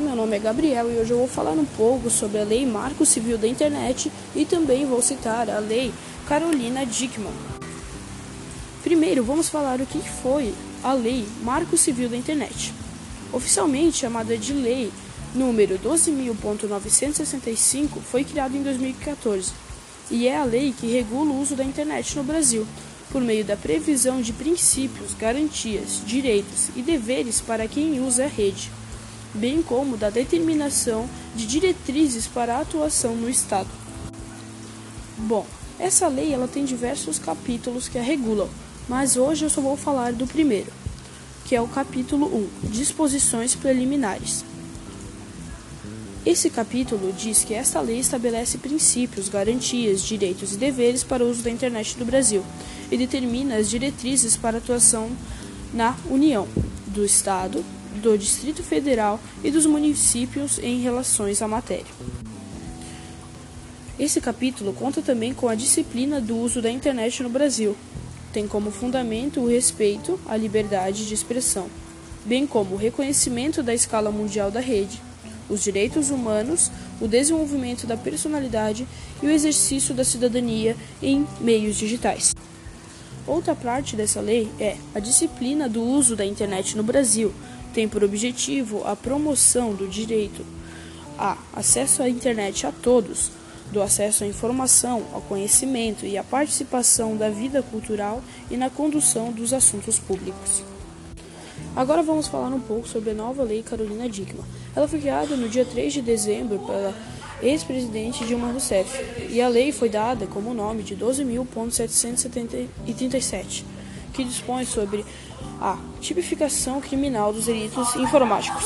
nome é Gabriel e hoje eu vou falar um pouco sobre a Lei Marco Civil da Internet e também vou citar a Lei Carolina Dickmann. Primeiro, vamos falar o que foi a Lei Marco Civil da Internet. Oficialmente chamada de Lei número 12.965, foi criada em 2014 e é a lei que regula o uso da internet no Brasil, por meio da previsão de princípios, garantias, direitos e deveres para quem usa a rede bem como da determinação de diretrizes para a atuação no Estado. Bom, essa lei ela tem diversos capítulos que a regulam, mas hoje eu só vou falar do primeiro, que é o capítulo 1, Disposições Preliminares. Esse capítulo diz que esta lei estabelece princípios, garantias, direitos e deveres para o uso da internet no Brasil e determina as diretrizes para a atuação na União, do Estado, do Distrito Federal e dos municípios em relações à matéria. Esse capítulo conta também com a disciplina do uso da internet no Brasil. Tem como fundamento o respeito à liberdade de expressão, bem como o reconhecimento da escala mundial da rede, os direitos humanos, o desenvolvimento da personalidade e o exercício da cidadania em meios digitais. Outra parte dessa lei é a disciplina do uso da internet no Brasil, tem por objetivo a promoção do direito a acesso à internet a todos, do acesso à informação, ao conhecimento e à participação da vida cultural e na condução dos assuntos públicos. Agora vamos falar um pouco sobre a nova Lei Carolina Dickmann. Ela foi criada no dia 3 de dezembro pela ex-presidente Dilma Rousseff e a lei foi dada como nome de 12.737 que dispõe sobre a tipificação criminal dos delitos informáticos.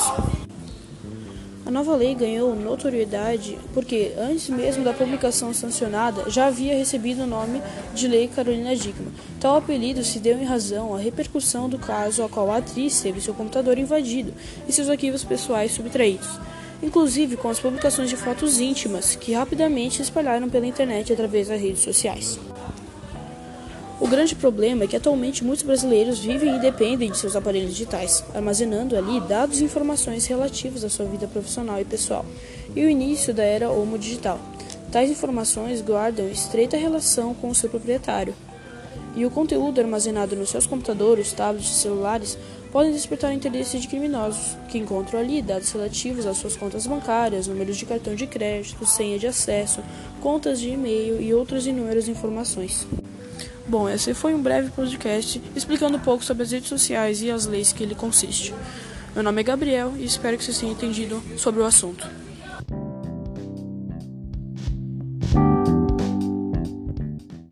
A nova lei ganhou notoriedade porque, antes mesmo da publicação sancionada, já havia recebido o nome de Lei Carolina Dickmann. Tal apelido se deu em razão à repercussão do caso a qual a atriz teve seu computador invadido e seus arquivos pessoais subtraídos, inclusive com as publicações de fotos íntimas que rapidamente se espalharam pela internet através das redes sociais. O grande problema é que atualmente muitos brasileiros vivem e dependem de seus aparelhos digitais, armazenando ali dados e informações relativas à sua vida profissional e pessoal, e o início da era homo digital. Tais informações guardam estreita relação com o seu proprietário, e o conteúdo armazenado nos seus computadores, tablets e celulares podem despertar interesse de criminosos, que encontram ali dados relativos às suas contas bancárias, números de cartão de crédito, senha de acesso, contas de e-mail e outras inúmeras informações. Bom, esse foi um breve podcast explicando um pouco sobre as redes sociais e as leis que ele consiste. Meu nome é Gabriel e espero que vocês tenham entendido sobre o assunto.